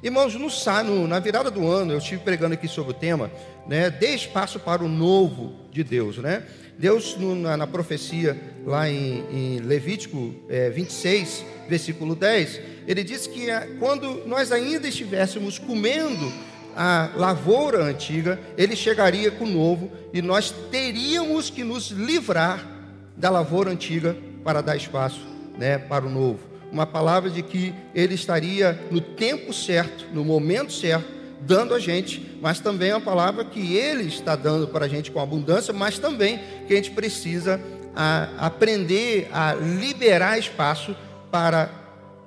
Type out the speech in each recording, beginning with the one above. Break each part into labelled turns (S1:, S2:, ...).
S1: Irmãos, no, no, na virada do ano, eu estive pregando aqui sobre o tema, né, dê espaço para o novo de Deus, né? Deus, no, na, na, profecia, lá em, em Levítico é, 26, versículo 10, ele diz que é, quando nós ainda estivéssemos comendo a lavoura antiga, ele chegaria com o novo e nós teríamos que nos livrar da lavoura antiga para dar espaço né, para o novo uma palavra de que Ele estaria no tempo certo, no momento certo, dando a gente, mas também é uma palavra que Ele está dando para a gente com abundância, mas também que a gente precisa a, aprender a liberar espaço para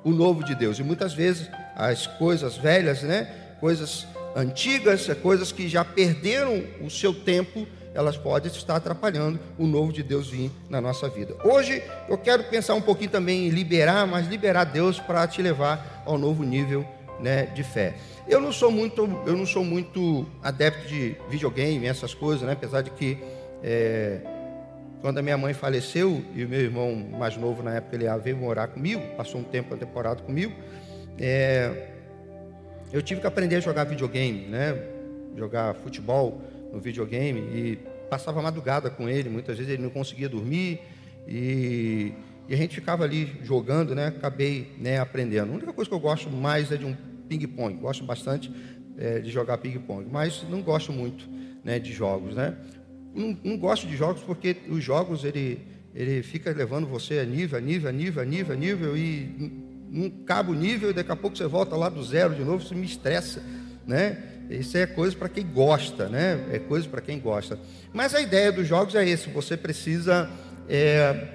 S1: o novo de Deus. E muitas vezes as coisas velhas, né, coisas antigas, coisas que já perderam o seu tempo, elas podem estar atrapalhando o novo de Deus vir na nossa vida. Hoje eu quero pensar um pouquinho também em liberar, mas liberar Deus para te levar ao novo nível né, de fé. Eu não sou muito, eu não sou muito adepto de videogame, essas coisas, né? apesar de que é, quando a minha mãe faleceu e o meu irmão mais novo na época ele veio morar comigo, passou um tempo temporada comigo, é, eu tive que aprender a jogar videogame, né? jogar futebol no videogame e passava madrugada com ele, muitas vezes ele não conseguia dormir e, e a gente ficava ali jogando, né? Acabei né, aprendendo. A única coisa que eu gosto mais é de um ping-pong, gosto bastante é, de jogar ping-pong, mas não gosto muito né, de jogos, né? Não, não, gosto de jogos porque os jogos ele, ele fica levando você a nível, a nível, a nível, a nível, a nível e não cabe o nível e daqui a pouco você volta lá do zero de novo, isso me estressa, né? Isso é coisa para quem gosta, né? É coisa para quem gosta. Mas a ideia dos jogos é esse: você precisa é,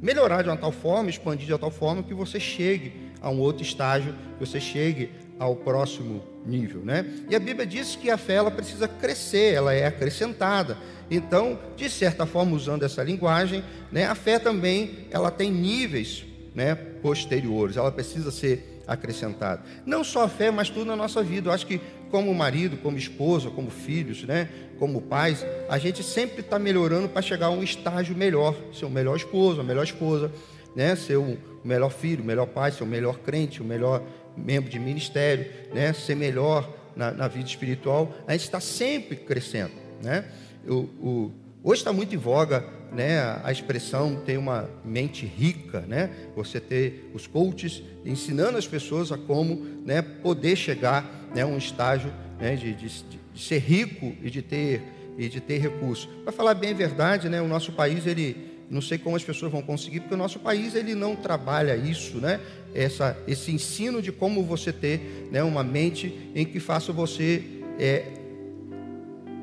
S1: melhorar de uma tal forma, expandir de uma tal forma que você chegue a um outro estágio, que você chegue ao próximo nível, né? E a Bíblia diz que a fé ela precisa crescer, ela é acrescentada. Então, de certa forma, usando essa linguagem, né, a fé também ela tem níveis, né, posteriores. Ela precisa ser acrescentada. Não só a fé, mas tudo na nossa vida. Eu acho que como marido, como esposa, como filhos, né, como pais, a gente sempre está melhorando para chegar a um estágio melhor, ser o melhor esposo, a melhor esposa, né, ser o melhor filho, o melhor pai, ser o melhor crente, o melhor membro de ministério, né, ser melhor na, na vida espiritual. A gente está sempre crescendo, né? O, o, hoje está muito em voga né, a expressão ter uma mente rica, né? Você ter os coaches ensinando as pessoas a como né, poder chegar né, a um estágio né, de, de, de, ser rico e de ter e de ter recursos. Para falar bem a verdade, né, o nosso país ele não sei como as pessoas vão conseguir, porque o nosso país ele não trabalha isso, né? Essa, esse ensino de como você ter né, uma mente em que faça você é,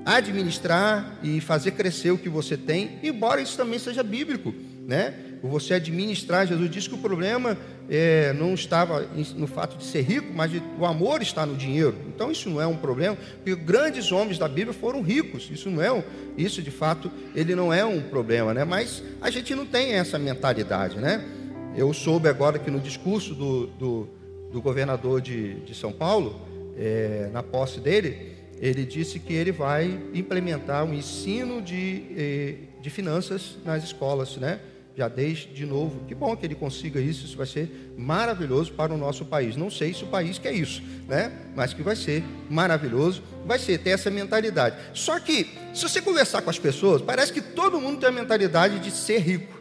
S1: administrar e fazer crescer o que você tem, embora isso também seja bíblico, né? Você administrar, Jesus disse que o problema é, não estava no fato de ser rico, mas de, o amor está no dinheiro. Então isso não é um problema, porque grandes homens da Bíblia foram ricos. Isso não é um, isso de fato ele não é um problema, né? Mas a gente não tem essa mentalidade, né? Eu soube agora que no discurso do, do, do governador de, de São Paulo, é, na posse dele, ele disse que ele vai implementar um ensino de, eh, de finanças nas escolas, né? Já desde de novo. Que bom que ele consiga isso, isso vai ser maravilhoso para o nosso país. Não sei se o país quer isso, né? Mas que vai ser maravilhoso, vai ser ter essa mentalidade. Só que, se você conversar com as pessoas, parece que todo mundo tem a mentalidade de ser rico.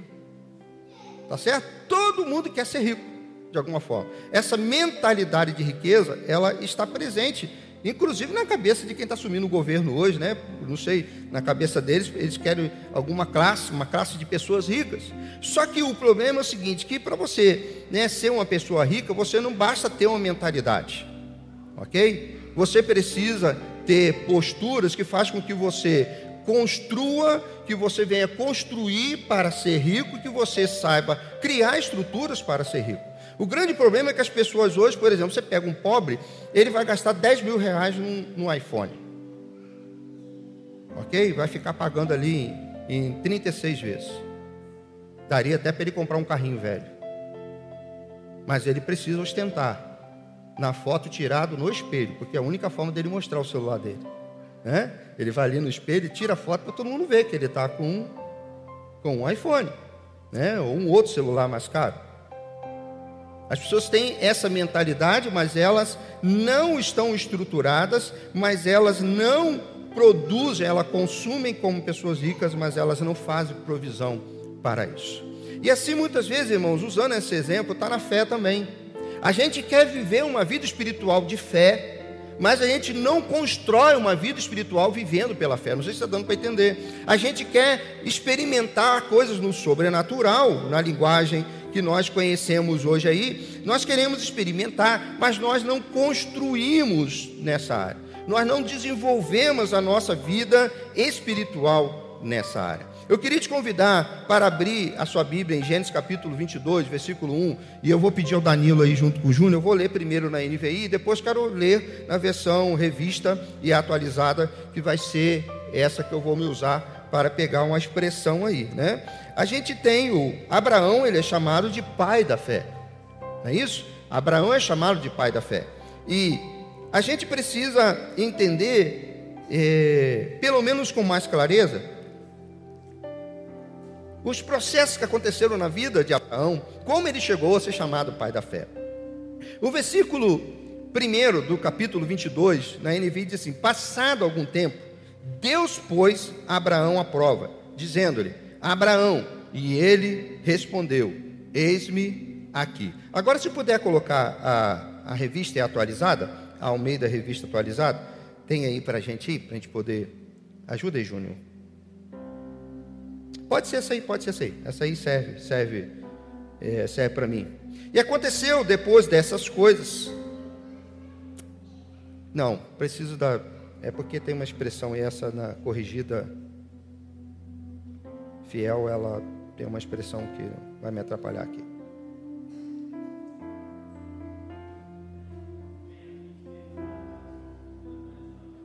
S1: Tá certo? Todo mundo quer ser rico, de alguma forma. Essa mentalidade de riqueza, ela está presente Inclusive na cabeça de quem está assumindo o governo hoje, né? Não sei, na cabeça deles, eles querem alguma classe, uma classe de pessoas ricas. Só que o problema é o seguinte: que para você né, ser uma pessoa rica, você não basta ter uma mentalidade, ok? Você precisa ter posturas que fazem com que você construa, que você venha construir para ser rico, que você saiba criar estruturas para ser rico. O grande problema é que as pessoas hoje, por exemplo, você pega um pobre, ele vai gastar 10 mil reais num, num iPhone. Ok? Vai ficar pagando ali em, em 36 vezes. Daria até para ele comprar um carrinho velho. Mas ele precisa ostentar na foto tirado no espelho, porque é a única forma dele mostrar o celular dele. Né? Ele vai ali no espelho e tira a foto para todo mundo ver que ele está com, com um iPhone, né? ou um outro celular mais caro. As pessoas têm essa mentalidade, mas elas não estão estruturadas, mas elas não produzem, elas consumem como pessoas ricas, mas elas não fazem provisão para isso. E assim, muitas vezes, irmãos, usando esse exemplo, está na fé também. A gente quer viver uma vida espiritual de fé, mas a gente não constrói uma vida espiritual vivendo pela fé. Não sei se está dando para entender. A gente quer experimentar coisas no sobrenatural, na linguagem que nós conhecemos hoje aí. Nós queremos experimentar, mas nós não construímos nessa área. Nós não desenvolvemos a nossa vida espiritual nessa área. Eu queria te convidar para abrir a sua Bíblia em Gênesis capítulo 22, versículo 1, e eu vou pedir ao Danilo aí junto com o Júnior, eu vou ler primeiro na NVI, depois quero ler na versão revista e atualizada, que vai ser essa que eu vou me usar para pegar uma expressão aí, né? A gente tem o Abraão, ele é chamado de pai da fé. Não é isso? Abraão é chamado de pai da fé. E a gente precisa entender, é, pelo menos com mais clareza, os processos que aconteceram na vida de Abraão, como ele chegou a ser chamado pai da fé. O versículo 1 do capítulo 22, na NVI, diz assim: Passado algum tempo, Deus pôs Abraão à prova, dizendo-lhe: Abraão, e ele respondeu: Eis-me aqui. Agora, se puder colocar a, a revista atualizada, a Almeida Revista Atualizada, tem aí para a gente ir, para a gente poder. Ajuda aí, Júnior. Pode ser essa aí, pode ser essa aí. Essa aí serve, serve, é, serve para mim. E aconteceu depois dessas coisas. Não, preciso da. É porque tem uma expressão essa na corrigida fiel, ela tem uma expressão que vai me atrapalhar aqui.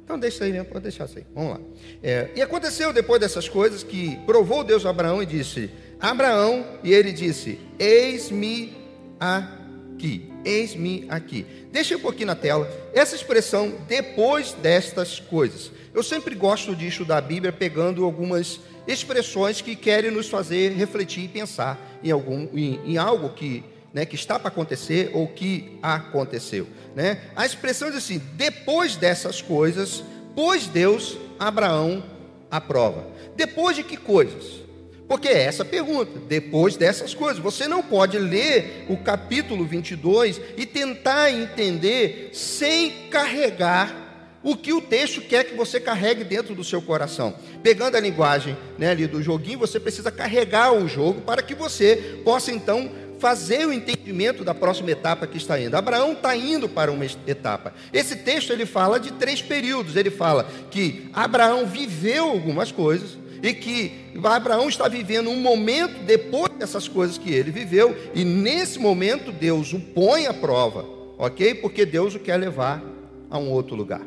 S1: Então deixa aí mesmo, pode deixar isso aí. Vamos lá. É, e aconteceu depois dessas coisas que provou Deus a Abraão e disse: Abraão, e ele disse: Eis-me aqui. Eis-me aqui. Deixa um pouquinho na tela. Essa expressão, depois destas coisas. Eu sempre gosto de estudar a Bíblia pegando algumas expressões que querem nos fazer refletir e pensar em, algum, em, em algo que né, que está para acontecer ou que aconteceu. Né? A expressão diz assim: depois dessas coisas, pôs Deus Abraão à prova. Depois de que coisas? Porque é essa pergunta, depois dessas coisas. Você não pode ler o capítulo 22 e tentar entender sem carregar o que o texto quer que você carregue dentro do seu coração. Pegando a linguagem né, ali do joguinho, você precisa carregar o jogo para que você possa então fazer o entendimento da próxima etapa que está indo. Abraão está indo para uma etapa. Esse texto ele fala de três períodos. Ele fala que Abraão viveu algumas coisas e que Abraão está vivendo um momento depois dessas coisas que ele viveu e nesse momento Deus o põe à prova, ok? Porque Deus o quer levar a um outro lugar,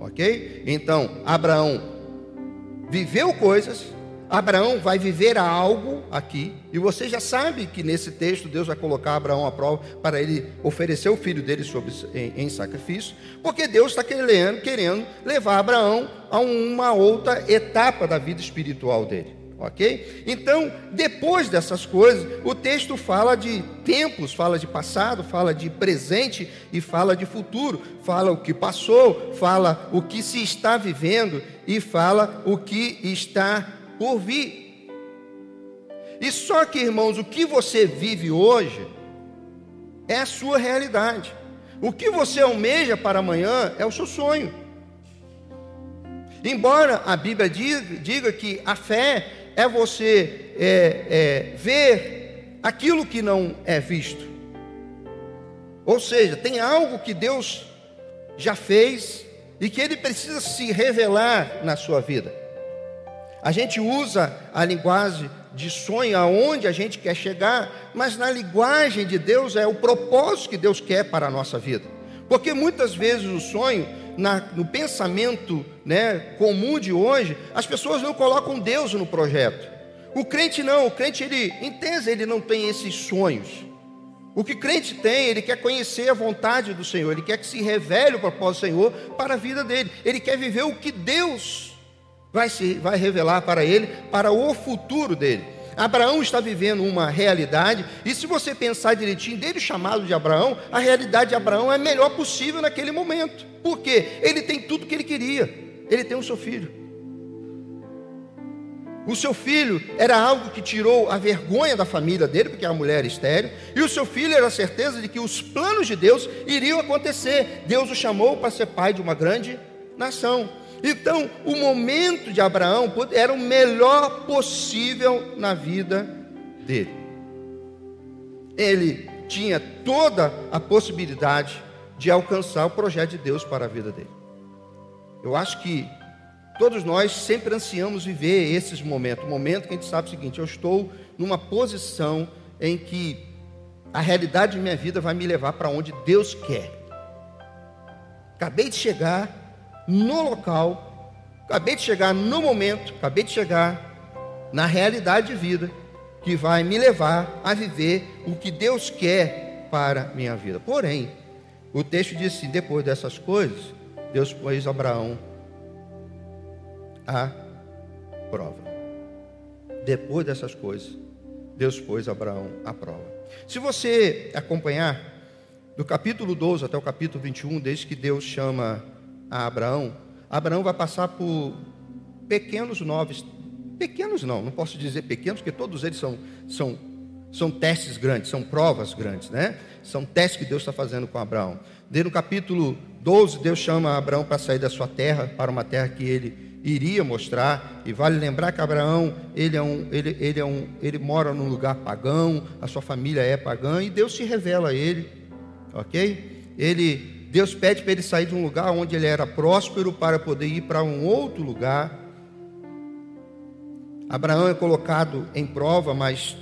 S1: ok? Então Abraão viveu coisas Abraão vai viver algo aqui, e você já sabe que nesse texto Deus vai colocar Abraão à prova para ele oferecer o filho dele sobre, em, em sacrifício, porque Deus está querendo, querendo levar Abraão a uma outra etapa da vida espiritual dele. Ok? Então, depois dessas coisas, o texto fala de tempos, fala de passado, fala de presente e fala de futuro. Fala o que passou, fala o que se está vivendo e fala o que está por vir. E só que, irmãos, o que você vive hoje é a sua realidade. O que você almeja para amanhã é o seu sonho. Embora a Bíblia diga, diga que a fé é você é, é, ver aquilo que não é visto. Ou seja, tem algo que Deus já fez e que Ele precisa se revelar na sua vida. A gente usa a linguagem de sonho aonde a gente quer chegar, mas na linguagem de Deus é o propósito que Deus quer para a nossa vida. Porque muitas vezes o sonho, na, no pensamento né, comum de hoje, as pessoas não colocam Deus no projeto. O crente não, o crente ele, em tese, ele não tem esses sonhos. O que crente tem, ele quer conhecer a vontade do Senhor, ele quer que se revele o propósito do Senhor para a vida dele. Ele quer viver o que Deus vai se vai revelar para ele para o futuro dele. Abraão está vivendo uma realidade, e se você pensar direitinho, desde o chamado de Abraão, a realidade de Abraão é a melhor possível naquele momento. Por quê? Ele tem tudo que ele queria. Ele tem o seu filho. O seu filho era algo que tirou a vergonha da família dele, porque a mulher era estéreo, e o seu filho era a certeza de que os planos de Deus iriam acontecer. Deus o chamou para ser pai de uma grande nação. Então, o momento de Abraão era o melhor possível na vida dele. Ele tinha toda a possibilidade de alcançar o projeto de Deus para a vida dele. Eu acho que todos nós sempre ansiamos viver esses momentos, o momento que a gente sabe o seguinte: eu estou numa posição em que a realidade de minha vida vai me levar para onde Deus quer. Acabei de chegar no local, acabei de chegar no momento, acabei de chegar na realidade de vida que vai me levar a viver o que Deus quer para minha vida. Porém, o texto diz assim: depois dessas coisas, Deus pôs Abraão à prova. Depois dessas coisas, Deus pôs Abraão à prova. Se você acompanhar do capítulo 12 até o capítulo 21, desde que Deus chama a Abraão, Abraão vai passar por pequenos noves, pequenos não, não posso dizer pequenos, porque todos eles são, são, são testes grandes, são provas grandes, né? São testes que Deus está fazendo com Abraão. Desde no capítulo 12, Deus chama Abraão para sair da sua terra, para uma terra que ele iria mostrar, e vale lembrar que Abraão, ele, é um, ele, ele, é um, ele mora num lugar pagão, a sua família é pagã, e Deus se revela a ele, ok? Ele Deus pede para ele sair de um lugar onde ele era próspero para poder ir para um outro lugar. Abraão é colocado em prova, mas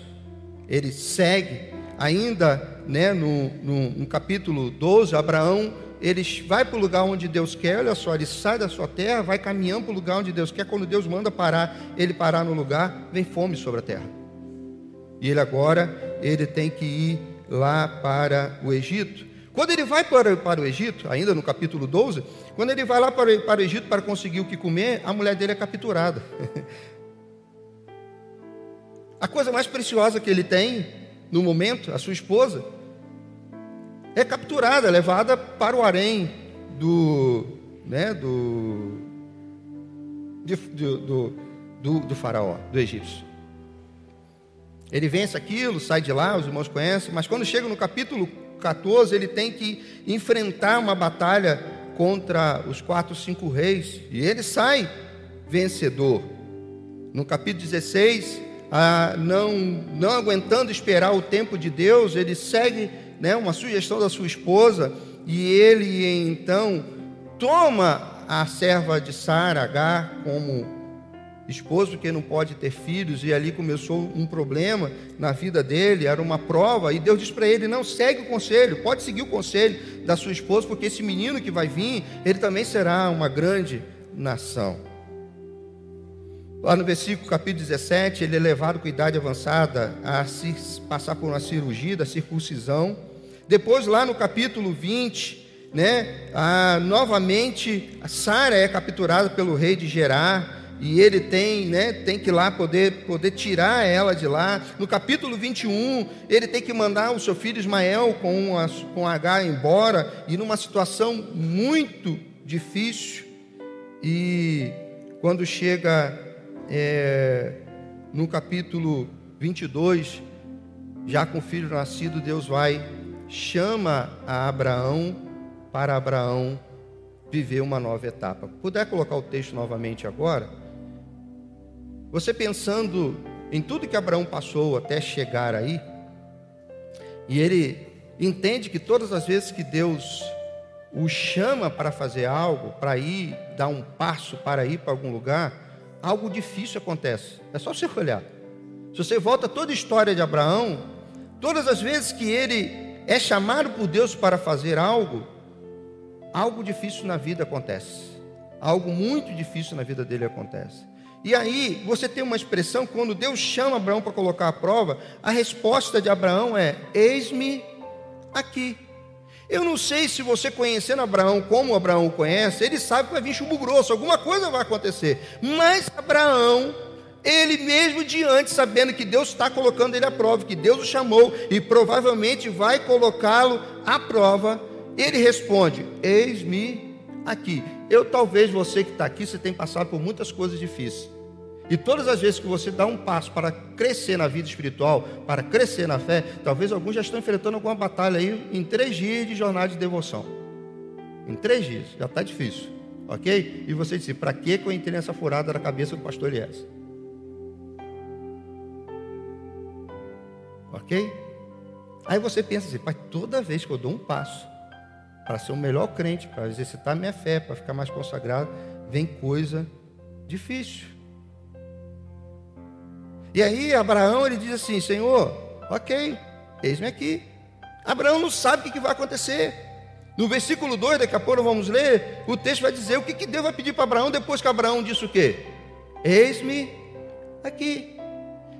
S1: ele segue. Ainda né, no, no, no capítulo 12, Abraão ele vai para o lugar onde Deus quer, olha só, ele sai da sua terra, vai caminhando para o lugar onde Deus quer. Quando Deus manda parar, ele parar no lugar, vem fome sobre a terra. E ele agora, ele tem que ir lá para o Egito. Quando ele vai para, para o Egito, ainda no capítulo 12, quando ele vai lá para, para o Egito para conseguir o que comer, a mulher dele é capturada. a coisa mais preciosa que ele tem no momento, a sua esposa, é capturada, levada para o harém do, né, do, de, do, do, do faraó, do egípcio. Ele vence aquilo, sai de lá, os irmãos conhecem, mas quando chega no capítulo 14, ele tem que enfrentar uma batalha contra os quatro, cinco reis, e ele sai vencedor. No capítulo 16, ah, não, não aguentando esperar o tempo de Deus, ele segue né, uma sugestão da sua esposa, e ele então toma a serva de Sara, H, como esposo que não pode ter filhos, e ali começou um problema na vida dele, era uma prova, e Deus diz para ele: não segue o conselho, pode seguir o conselho da sua esposa, porque esse menino que vai vir, ele também será uma grande nação. Lá no versículo capítulo 17, ele é levado com idade avançada a se passar por uma cirurgia da circuncisão. Depois, lá no capítulo 20, né, a, novamente, Sara é capturada pelo rei de Gerar e ele tem, né, tem que lá poder, poder tirar ela de lá. No capítulo 21, ele tem que mandar o seu filho Ismael com, a, com H embora, e numa situação muito difícil. E quando chega é, no capítulo 22, já com o filho nascido, Deus vai, chama a Abraão para Abraão viver uma nova etapa. Puder colocar o texto novamente agora? Você pensando em tudo que Abraão passou até chegar aí, e ele entende que todas as vezes que Deus o chama para fazer algo, para ir, dar um passo para ir para algum lugar, algo difícil acontece. É só você olhar. Se você volta toda a história de Abraão, todas as vezes que ele é chamado por Deus para fazer algo, algo difícil na vida acontece. Algo muito difícil na vida dele acontece. E aí, você tem uma expressão, quando Deus chama Abraão para colocar a prova, a resposta de Abraão é: Eis-me aqui. Eu não sei se você conhecendo Abraão como Abraão o conhece, ele sabe que vai vir chumbo grosso, alguma coisa vai acontecer. Mas Abraão Ele mesmo diante, sabendo que Deus está colocando ele à prova, que Deus o chamou e provavelmente vai colocá-lo à prova, ele responde: Eis-me aqui. Eu, talvez você que está aqui, você tem passado por muitas coisas difíceis. E todas as vezes que você dá um passo para crescer na vida espiritual, para crescer na fé, talvez alguns já estão enfrentando alguma batalha aí em três dias de jornada de devoção. Em três dias, já está difícil. Ok? E você disse, para que eu entrei nessa furada na cabeça do pastor Elias? Ok? Aí você pensa assim, pai, toda vez que eu dou um passo para ser o melhor crente, para exercitar minha fé, para ficar mais consagrado, vem coisa difícil. E aí Abraão ele diz assim: Senhor, ok, eis-me aqui. Abraão não sabe o que vai acontecer. No versículo 2, daqui a pouco vamos ler, o texto vai dizer o que, que Deus vai pedir para Abraão depois que Abraão disse o quê? Eis-me aqui.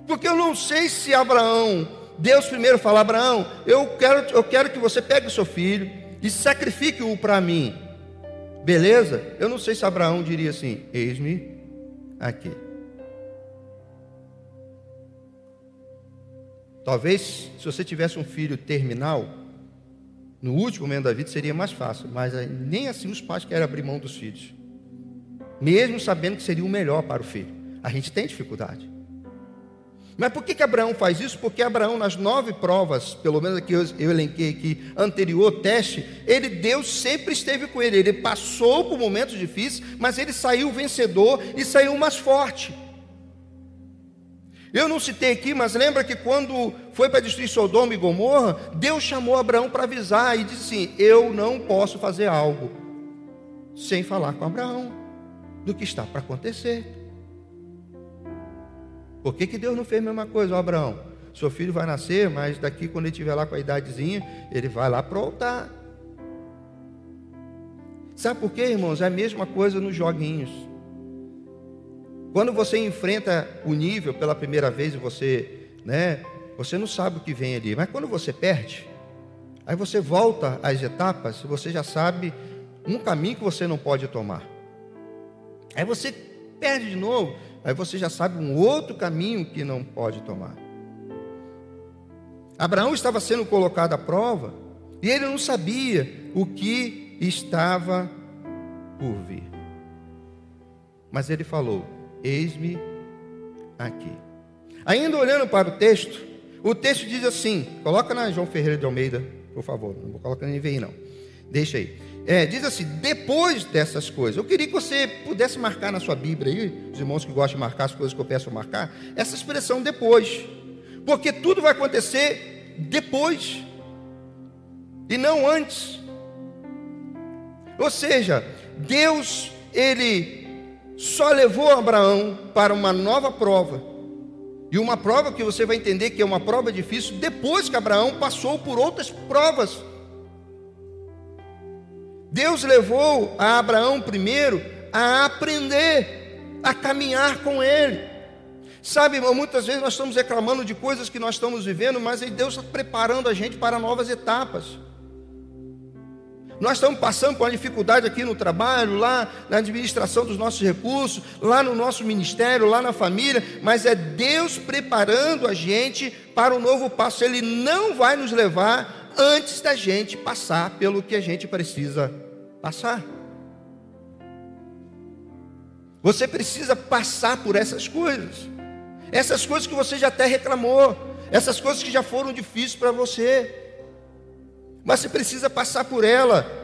S1: Porque eu não sei se Abraão, Deus primeiro fala, Abraão, eu quero, eu quero que você pegue o seu filho e sacrifique-o para mim. Beleza? Eu não sei se Abraão diria assim: Eis-me aqui. Talvez, se você tivesse um filho terminal, no último momento da vida seria mais fácil, mas nem assim os pais querem abrir mão dos filhos, mesmo sabendo que seria o melhor para o filho. A gente tem dificuldade. Mas por que, que Abraão faz isso? Porque Abraão, nas nove provas, pelo menos aqui eu, eu elenquei aqui, anterior teste, ele, Deus sempre esteve com ele. Ele passou por momentos difíceis, mas ele saiu vencedor e saiu mais forte. Eu não citei aqui, mas lembra que quando foi para destruir Sodoma e Gomorra, Deus chamou Abraão para avisar e disse assim: Eu não posso fazer algo sem falar com Abraão do que está para acontecer. Por que, que Deus não fez a mesma coisa, Abraão? Seu filho vai nascer, mas daqui quando ele estiver lá com a idadezinha, ele vai lá para o altar. Sabe por quê, irmãos? É a mesma coisa nos joguinhos. Quando você enfrenta o nível pela primeira vez e você, né, você não sabe o que vem ali, mas quando você perde, aí você volta às etapas, você já sabe um caminho que você não pode tomar. Aí você perde de novo, aí você já sabe um outro caminho que não pode tomar. Abraão estava sendo colocado à prova e ele não sabia o que estava por vir. Mas ele falou: Eis-me aqui. Ainda olhando para o texto, o texto diz assim: coloca na João Ferreira de Almeida, por favor, não vou colocar nem NVI não. Deixa aí. É, diz assim: depois dessas coisas, eu queria que você pudesse marcar na sua Bíblia aí, os irmãos que gostam de marcar as coisas que eu peço marcar, essa expressão depois, porque tudo vai acontecer depois e não antes. Ou seja, Deus, ele só levou Abraão para uma nova prova. E uma prova que você vai entender que é uma prova difícil depois que Abraão passou por outras provas. Deus levou a Abraão primeiro a aprender, a caminhar com ele. Sabe, muitas vezes nós estamos reclamando de coisas que nós estamos vivendo, mas Deus está preparando a gente para novas etapas. Nós estamos passando por uma dificuldade aqui no trabalho, lá na administração dos nossos recursos, lá no nosso ministério, lá na família, mas é Deus preparando a gente para um novo passo. Ele não vai nos levar antes da gente passar pelo que a gente precisa passar. Você precisa passar por essas coisas. Essas coisas que você já até reclamou, essas coisas que já foram difíceis para você mas você precisa passar por ela.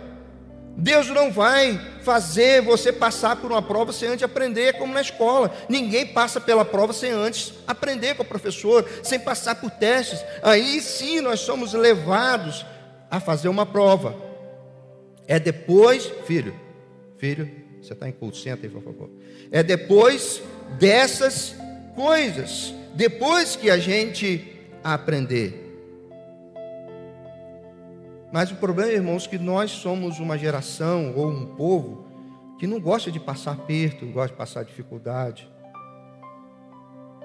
S1: Deus não vai fazer você passar por uma prova sem antes aprender, como na escola. Ninguém passa pela prova sem antes aprender com o professor, sem passar por testes. Aí sim nós somos levados a fazer uma prova. É depois, filho, filho, você está em culto, senta aí, por favor. É depois dessas coisas, depois que a gente aprender. Mas o problema, irmãos, é que nós somos uma geração ou um povo que não gosta de passar perto, não gosta de passar dificuldade.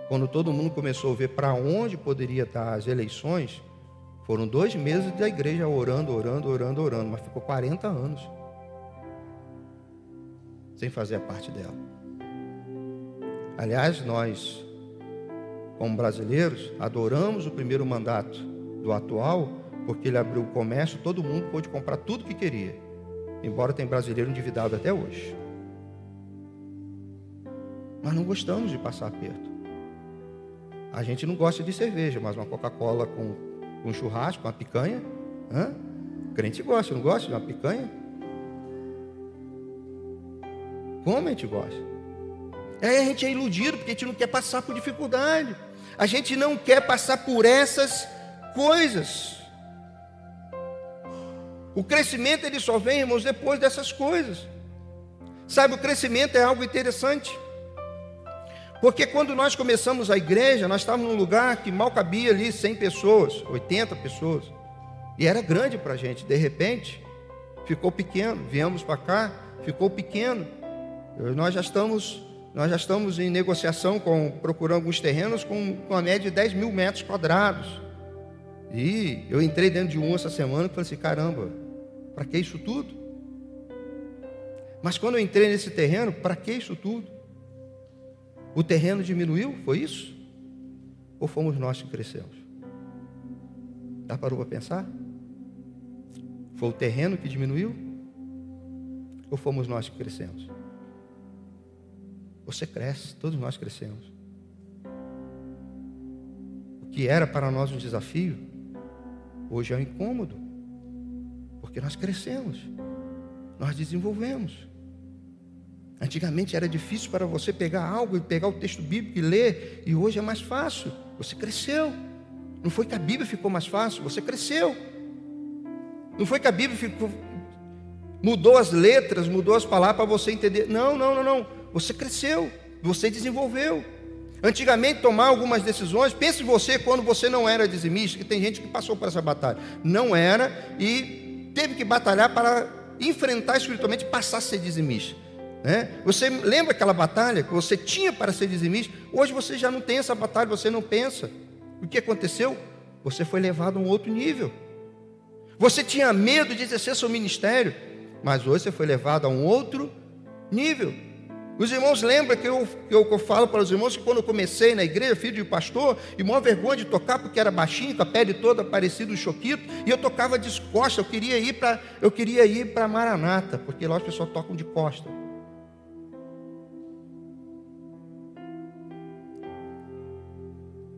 S1: Quando todo mundo começou a ver para onde poderia dar as eleições, foram dois meses da igreja orando, orando, orando, orando, mas ficou 40 anos sem fazer a parte dela. Aliás, nós, como brasileiros, adoramos o primeiro mandato do atual, porque ele abriu o comércio, todo mundo pôde comprar tudo que queria, embora tenha brasileiro endividado até hoje. Mas não gostamos de passar aperto. A gente não gosta de cerveja, mas uma Coca-Cola com, com churrasco, uma picanha. Hã? O crente gosta, não gosta de uma picanha? Como a gente gosta? Aí a gente é iludido porque a gente não quer passar por dificuldade. A gente não quer passar por essas coisas. O crescimento ele só vem, irmãos, depois dessas coisas. Sabe, o crescimento é algo interessante. Porque quando nós começamos a igreja, nós estávamos num lugar que mal cabia ali 100 pessoas, 80 pessoas. E era grande para a gente. De repente, ficou pequeno. Viemos para cá, ficou pequeno. Nós já estamos, nós já estamos em negociação com procurando alguns terrenos com, com a média de 10 mil metros quadrados. E eu entrei dentro de um essa semana e falei assim, caramba, para que isso tudo? Mas quando eu entrei nesse terreno, para que isso tudo? O terreno diminuiu? Foi isso? Ou fomos nós que crescemos? Já parou para pensar? Foi o terreno que diminuiu? Ou fomos nós que crescemos? Você cresce, todos nós crescemos. O que era para nós um desafio, hoje é um incômodo, porque nós crescemos, nós desenvolvemos. Antigamente era difícil para você pegar algo e pegar o texto bíblico e ler, e hoje é mais fácil. Você cresceu. Não foi que a Bíblia ficou mais fácil, você cresceu. Não foi que a Bíblia ficou, mudou as letras, mudou as palavras para você entender. Não, não, não, não. Você cresceu, você desenvolveu. Antigamente, tomar algumas decisões, pense você quando você não era dizimista, que tem gente que passou por essa batalha. Não era e teve que batalhar para enfrentar espiritualmente passar a ser dizimista. Né? Você lembra aquela batalha que você tinha para ser dizimista? Hoje você já não tem essa batalha, você não pensa. O que aconteceu? Você foi levado a um outro nível. Você tinha medo de exercer seu ministério, mas hoje você foi levado a um outro nível. Os irmãos lembram que eu, que eu, falo para os irmãos que quando eu comecei na igreja, filho de pastor, e maior vergonha de tocar porque era baixinho, com a pele toda parecida um choquito, e eu tocava de costa, eu queria ir para eu queria ir para Maranata, porque lá as pessoas tocam de costa.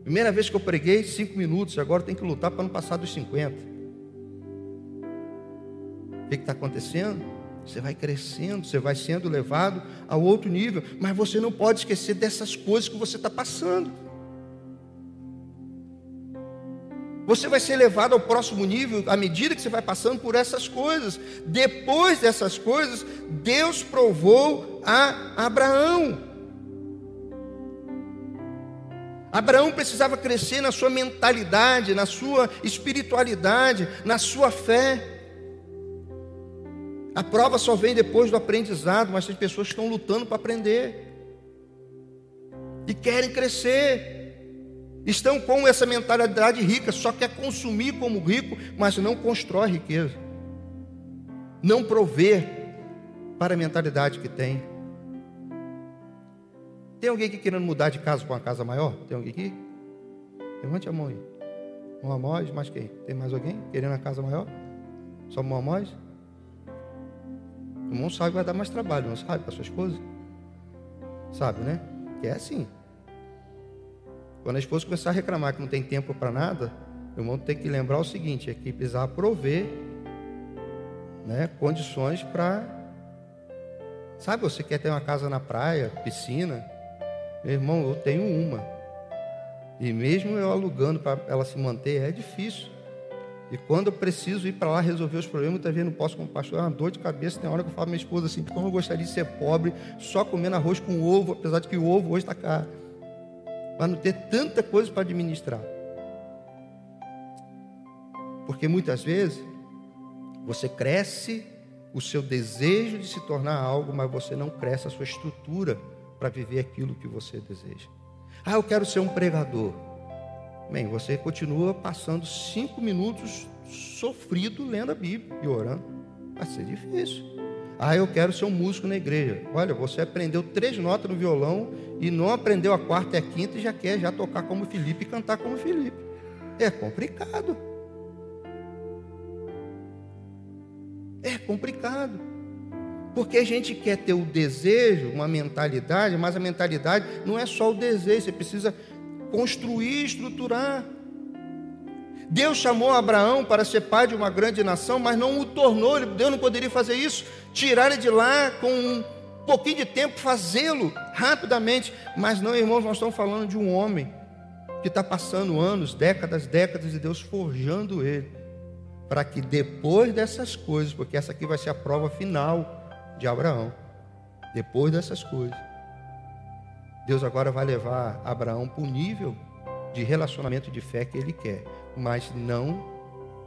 S1: Primeira vez que eu preguei, cinco minutos, agora tem que lutar para não passar dos 50. O que está acontecendo? Você vai crescendo, você vai sendo levado a outro nível, mas você não pode esquecer dessas coisas que você está passando. Você vai ser levado ao próximo nível à medida que você vai passando por essas coisas. Depois dessas coisas, Deus provou a Abraão. Abraão precisava crescer na sua mentalidade, na sua espiritualidade, na sua fé. A prova só vem depois do aprendizado, mas as pessoas estão lutando para aprender e querem crescer. Estão com essa mentalidade rica, só quer consumir como rico, mas não constrói riqueza. Não prover para a mentalidade que tem. Tem alguém aqui querendo mudar de casa para uma casa maior? Tem alguém aqui? Levante a mão aí. Um Amós, mais quem? Tem mais alguém querendo a casa maior? Só um Amós? O irmão sabe vai dar mais trabalho, não sabe, para sua esposa? Sabe, né? Que é assim. Quando a esposa começar a reclamar que não tem tempo para nada, o irmão tem que lembrar o seguinte: é que precisar prover né, condições para. Sabe, você quer ter uma casa na praia, piscina, meu irmão, eu tenho uma. E mesmo eu alugando para ela se manter, é difícil. E quando eu preciso ir para lá resolver os problemas, muitas vezes não posso como pastor, é uma dor de cabeça. Tem hora que eu falo para minha esposa assim, como eu gostaria de ser pobre, só comendo arroz com ovo, apesar de que o ovo hoje está caro. Para não ter tanta coisa para administrar. Porque muitas vezes você cresce o seu desejo de se tornar algo, mas você não cresce a sua estrutura para viver aquilo que você deseja. Ah, eu quero ser um pregador. Bem, você continua passando cinco minutos sofrido lendo a Bíblia e orando. Vai ser difícil. Ah, eu quero ser um músico na igreja. Olha, você aprendeu três notas no violão e não aprendeu a quarta e a quinta e já quer já tocar como Felipe e cantar como Felipe. É complicado. É complicado. Porque a gente quer ter o desejo, uma mentalidade, mas a mentalidade não é só o desejo, você precisa construir, estruturar. Deus chamou Abraão para ser pai de uma grande nação, mas não o tornou, Deus não poderia fazer isso, tirar ele de lá com um pouquinho de tempo, fazê-lo rapidamente. Mas não, irmãos, nós estamos falando de um homem que está passando anos, décadas, décadas, e Deus forjando ele, para que depois dessas coisas, porque essa aqui vai ser a prova final de Abraão, depois dessas coisas, Deus agora vai levar Abraão para o nível de relacionamento de fé que ele quer mas não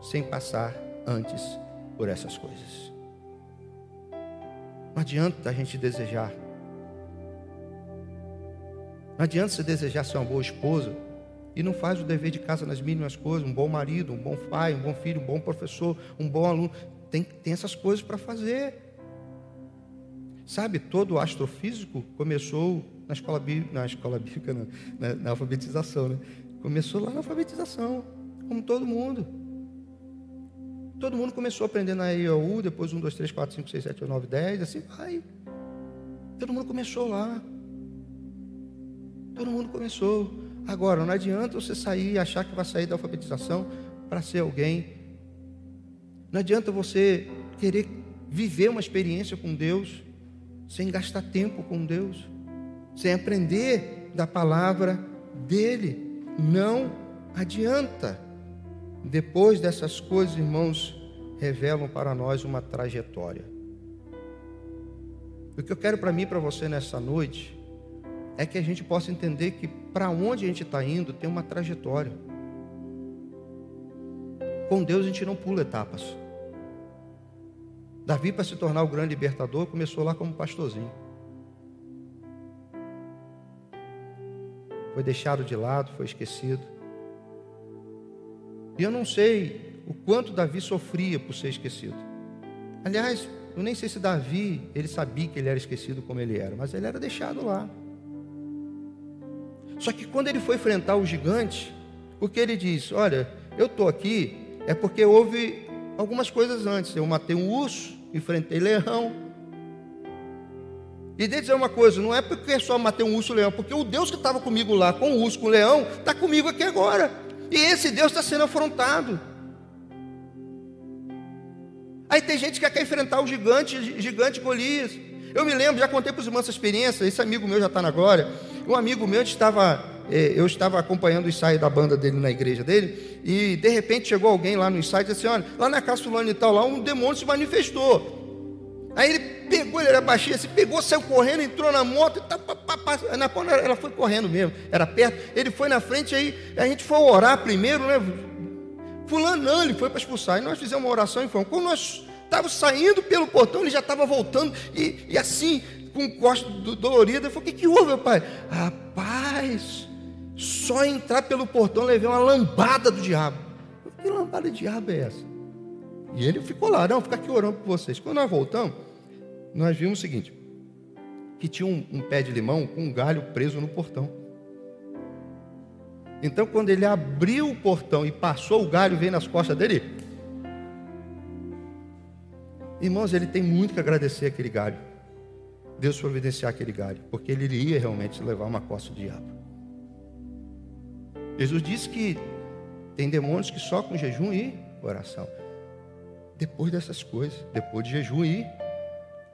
S1: sem passar antes por essas coisas. Não adianta a gente desejar. Não adianta você desejar ser uma boa esposa e não faz o dever de casa nas mínimas coisas, um bom marido, um bom pai, um bom filho, um bom professor, um bom aluno. Tem, tem essas coisas para fazer. Sabe, todo astrofísico começou na escola, na escola bíblica, na, na, na alfabetização, né? Começou lá na alfabetização como todo mundo. Todo mundo começou aprendendo a IOU, depois 1, 2, 3, 4, 5, 6, 7, 8, 9, 10, assim vai. Todo mundo começou lá. Todo mundo começou. Agora, não adianta você sair e achar que vai sair da alfabetização para ser alguém. Não adianta você querer viver uma experiência com Deus sem gastar tempo com Deus, sem aprender da palavra dele. Não adianta. Depois dessas coisas, irmãos, revelam para nós uma trajetória. O que eu quero para mim e para você nessa noite é que a gente possa entender que para onde a gente está indo tem uma trajetória. Com Deus a gente não pula etapas. Davi, para se tornar o grande libertador, começou lá como pastorzinho. Foi deixado de lado, foi esquecido. E eu não sei o quanto Davi sofria por ser esquecido. Aliás, eu nem sei se Davi, ele sabia que ele era esquecido como ele era, mas ele era deixado lá. Só que quando ele foi enfrentar o gigante, o que ele diz? Olha, eu estou aqui é porque houve algumas coisas antes. Eu matei um urso, enfrentei leão. E de dizer uma coisa, não é porque só matei um urso e um leão, porque o Deus que estava comigo lá, com o urso, com o leão, está comigo aqui agora. E esse Deus está sendo afrontado. Aí tem gente que quer enfrentar o gigante, gigante Golias. Eu me lembro, já contei para os irmãos essa experiência. Esse amigo meu já está na glória. Um amigo meu estava, eu estava acompanhando o ensaio da banda dele na igreja dele, e de repente chegou alguém lá no ensaio e disse assim: Olha, lá na casa fulano e tal, lá um demônio se manifestou. Aí ele pegou, ele era baixinho assim, pegou, saiu correndo, entrou na moto, tá, pá, pá, pá, na, ela foi correndo mesmo, era perto, ele foi na frente, aí a gente foi orar primeiro, né? Fulano não, ele foi para expulsar, e nós fizemos uma oração e fomos. Quando nós estávamos saindo pelo portão, ele já estava voltando, e, e assim, com o costo dolorido, eu falei, o que, que houve, meu pai? Rapaz, só entrar pelo portão levei uma lambada do diabo. Que lambada de diabo é essa? E ele ficou lá, não, fica aqui orando por vocês. Quando nós voltamos, nós vimos o seguinte: que tinha um, um pé de limão com um galho preso no portão. Então, quando ele abriu o portão e passou, o galho veio nas costas dele. Irmãos, ele tem muito que agradecer aquele galho. Deus providenciar aquele galho, porque ele ia realmente levar uma costa do diabo. Jesus disse que tem demônios que só com jejum e oração. Depois dessas coisas, depois de jejum e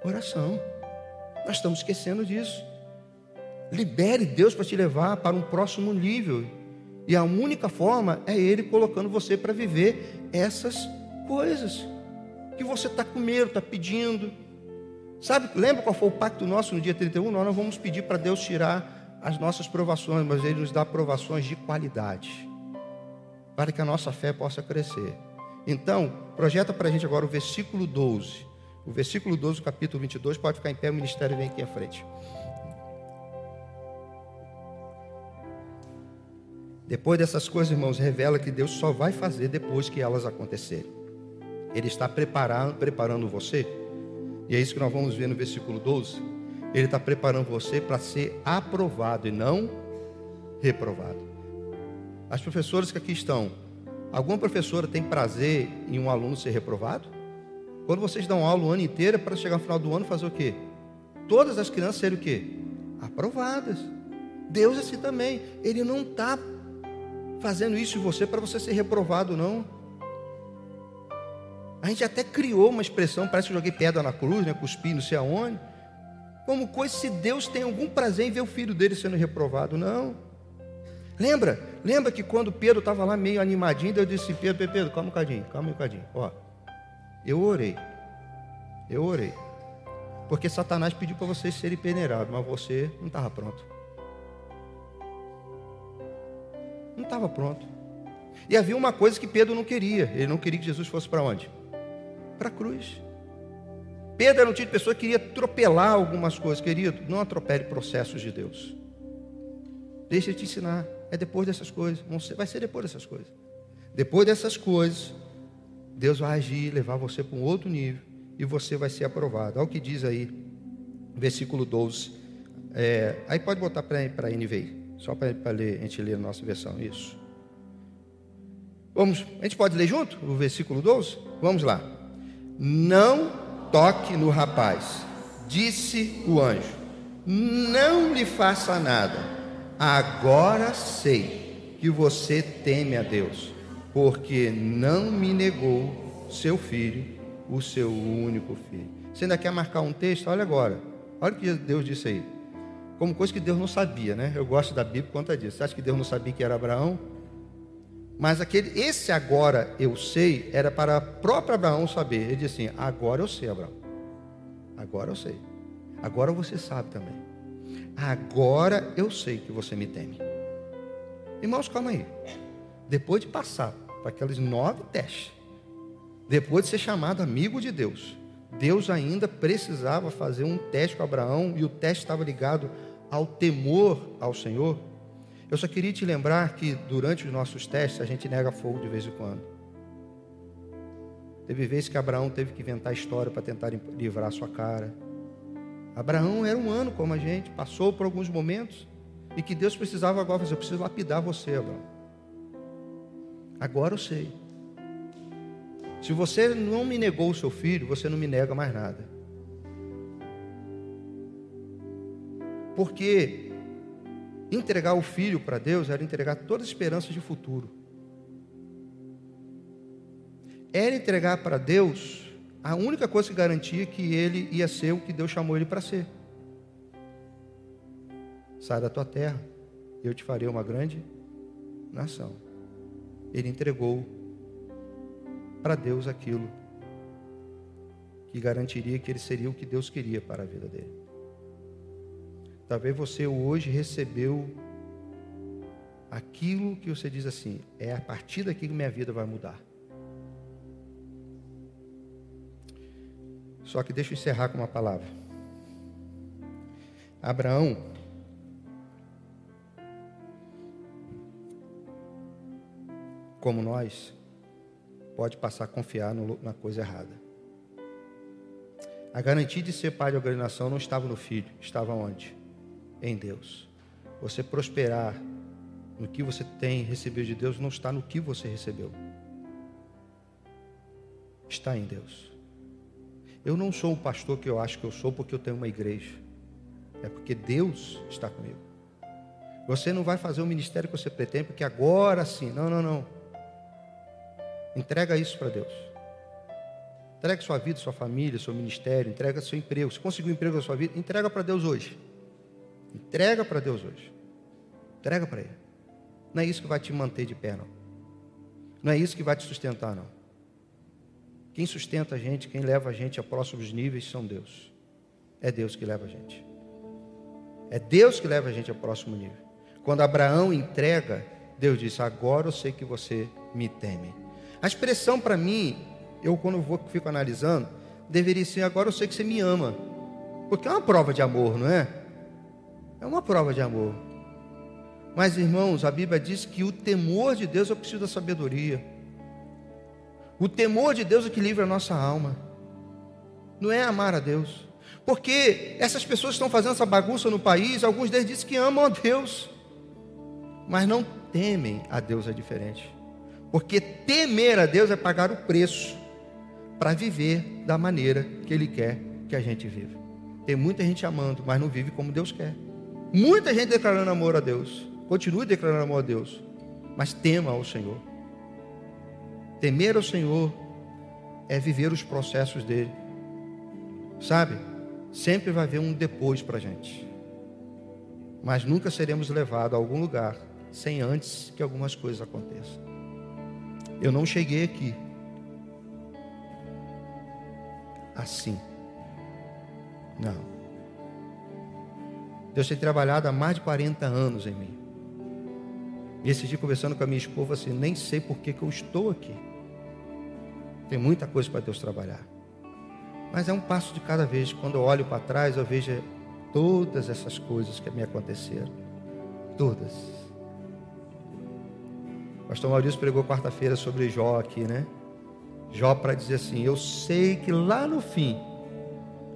S1: oração. Nós estamos esquecendo disso. Libere Deus para te levar para um próximo nível. E a única forma é Ele colocando você para viver essas coisas que você está com medo, está pedindo. Sabe, lembra qual foi o pacto nosso no dia 31? Nós não vamos pedir para Deus tirar as nossas provações, mas Ele nos dá provações de qualidade, para que a nossa fé possa crescer. Então, projeta para a gente agora o versículo 12. O versículo 12 do capítulo 22 pode ficar em pé, o ministério vem aqui à frente. Depois dessas coisas, irmãos, revela que Deus só vai fazer depois que elas acontecerem. Ele está preparando, preparando você E é isso que nós vamos ver no versículo 12. Ele está preparando você para ser aprovado e não reprovado. As professoras que aqui estão, alguma professora tem prazer em um aluno ser reprovado? Quando vocês dão aula o ano inteiro, é para chegar no final do ano fazer o quê? Todas as crianças serem o quê? Aprovadas. Deus é assim também. Ele não está fazendo isso em você para você ser reprovado, não. A gente até criou uma expressão, parece que eu joguei pedra na cruz, né? Cuspi, não sei aonde. Como coisa se Deus tem algum prazer em ver o filho dele sendo reprovado. Não. Lembra? Lembra que quando Pedro estava lá meio animadinho, Deus disse: Pedro, Pedro, calma um bocadinho, calma um bocadinho. Ó, eu orei. Eu orei. Porque Satanás pediu para vocês serem peneirados, mas você não estava pronto. Não estava pronto. E havia uma coisa que Pedro não queria. Ele não queria que Jesus fosse para onde? Para a cruz. Pedro era um tipo de pessoa que queria atropelar algumas coisas. Querido, não atropele processos de Deus. Deixa eu te ensinar. É depois dessas coisas. Vai ser depois dessas coisas. Depois dessas coisas, Deus vai agir, levar você para um outro nível. E você vai ser aprovado. Olha o que diz aí, versículo 12. É, aí pode botar para a NVI. Só para a gente ler a nossa versão. Isso. Vamos, a gente pode ler junto o versículo 12? Vamos lá. Não toque no rapaz, disse o anjo. Não lhe faça nada. Agora sei que você teme a Deus, porque não me negou seu filho, o seu único filho. Você ainda quer marcar um texto? Olha agora. Olha o que Deus disse aí. Como coisa que Deus não sabia, né? Eu gosto da Bíblia por conta disso. Você acha que Deus não sabia que era Abraão? Mas aquele, esse agora eu sei, era para próprio Abraão saber. Ele disse assim: agora eu sei, Abraão. Agora eu sei. Agora você sabe também. Agora eu sei que você me teme. Irmãos, calma aí. Depois de passar para aqueles nove testes, depois de ser chamado amigo de Deus, Deus ainda precisava fazer um teste com Abraão e o teste estava ligado ao temor ao Senhor. Eu só queria te lembrar que durante os nossos testes a gente nega fogo de vez em quando. Teve vezes que Abraão teve que inventar história para tentar livrar sua cara. Abraão era humano como a gente, passou por alguns momentos e que Deus precisava agora fazer, eu preciso lapidar você, Abraão. Agora eu sei. Se você não me negou o seu filho, você não me nega mais nada. Porque Entregar o filho para Deus era entregar todas as esperanças de futuro. Era entregar para Deus a única coisa que garantia que ele ia ser o que Deus chamou ele para ser. Sai da tua terra, eu te farei uma grande nação. Ele entregou para Deus aquilo que garantiria que ele seria o que Deus queria para a vida dele. Talvez você hoje recebeu aquilo que você diz assim: é a partir daqui que minha vida vai mudar. Só que deixa eu encerrar com uma palavra. Abraão, como nós, pode passar a confiar no, na coisa errada. A garantia de ser pai de organização não estava no filho, estava onde? Em Deus. Você prosperar no que você tem recebido de Deus não está no que você recebeu. Está em Deus. Eu não sou o pastor que eu acho que eu sou porque eu tenho uma igreja. É porque Deus está comigo. Você não vai fazer o ministério que você pretende porque agora sim. Não, não, não. Entrega isso para Deus. Entrega sua vida, sua família, seu ministério, entrega seu emprego. Se conseguiu um emprego na sua vida, entrega para Deus hoje. Entrega para Deus hoje. Entrega para Ele. Não é isso que vai te manter de pé, não. Não é isso que vai te sustentar, não. Quem sustenta a gente, quem leva a gente a próximos níveis são Deus. É Deus que leva a gente. É Deus que leva a gente ao próximo nível. Quando Abraão entrega, Deus disse: Agora eu sei que você me teme. A expressão para mim, eu quando vou, fico analisando, deveria ser: Agora eu sei que você me ama. Porque é uma prova de amor, não é? É uma prova de amor. Mas, irmãos, a Bíblia diz que o temor de Deus é o preciso da sabedoria. O temor de Deus é que livra a nossa alma. não é amar a Deus. Porque essas pessoas estão fazendo essa bagunça no país, alguns deles dizem que amam a Deus, mas não temem a Deus é diferente. Porque temer a Deus é pagar o preço para viver da maneira que Ele quer que a gente viva. Tem muita gente amando, mas não vive como Deus quer. Muita gente declarando amor a Deus. Continue declarando amor a Deus, mas tema ao Senhor. Temer ao Senhor é viver os processos dele. Sabe? Sempre vai haver um depois para a gente. Mas nunca seremos levados a algum lugar sem antes que algumas coisas aconteçam. Eu não cheguei aqui assim. Não. Deus tem trabalhado há mais de 40 anos em mim. E esse dia conversando com a minha esposa, assim, nem sei por que, que eu estou aqui. Tem muita coisa para Deus trabalhar. Mas é um passo de cada vez. Quando eu olho para trás, eu vejo todas essas coisas que me aconteceram. Todas. O pastor Maurício pregou quarta-feira sobre Jó aqui, né? Jó para dizer assim: Eu sei que lá no fim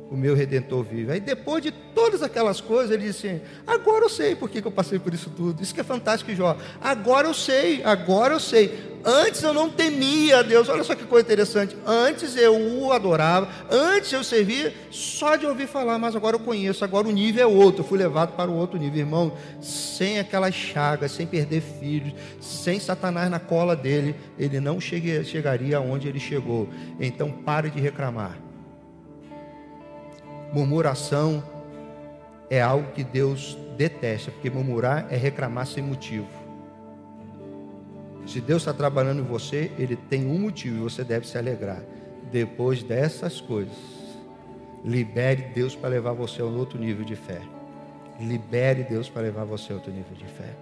S1: o meu redentor vive. Aí depois de todas aquelas coisas, ele disse assim: agora eu sei por que, eu passei por isso tudo. Isso que é fantástico, Jó. Agora eu sei, agora eu sei. Antes eu não temia a Deus. Olha só que coisa interessante. Antes eu o adorava, antes eu servia só de ouvir falar, mas agora eu conheço. Agora o nível é outro. Eu fui levado para o outro nível, irmão. Sem aquelas chagas, sem perder filhos, sem Satanás na cola dele, ele não chegaria aonde ele chegou. Então pare de reclamar Murmuração é algo que Deus detesta, porque murmurar é reclamar sem motivo. Se Deus está trabalhando em você, Ele tem um motivo e você deve se alegrar. Depois dessas coisas, libere Deus para levar você a um outro nível de fé. Libere Deus para levar você a outro nível de fé.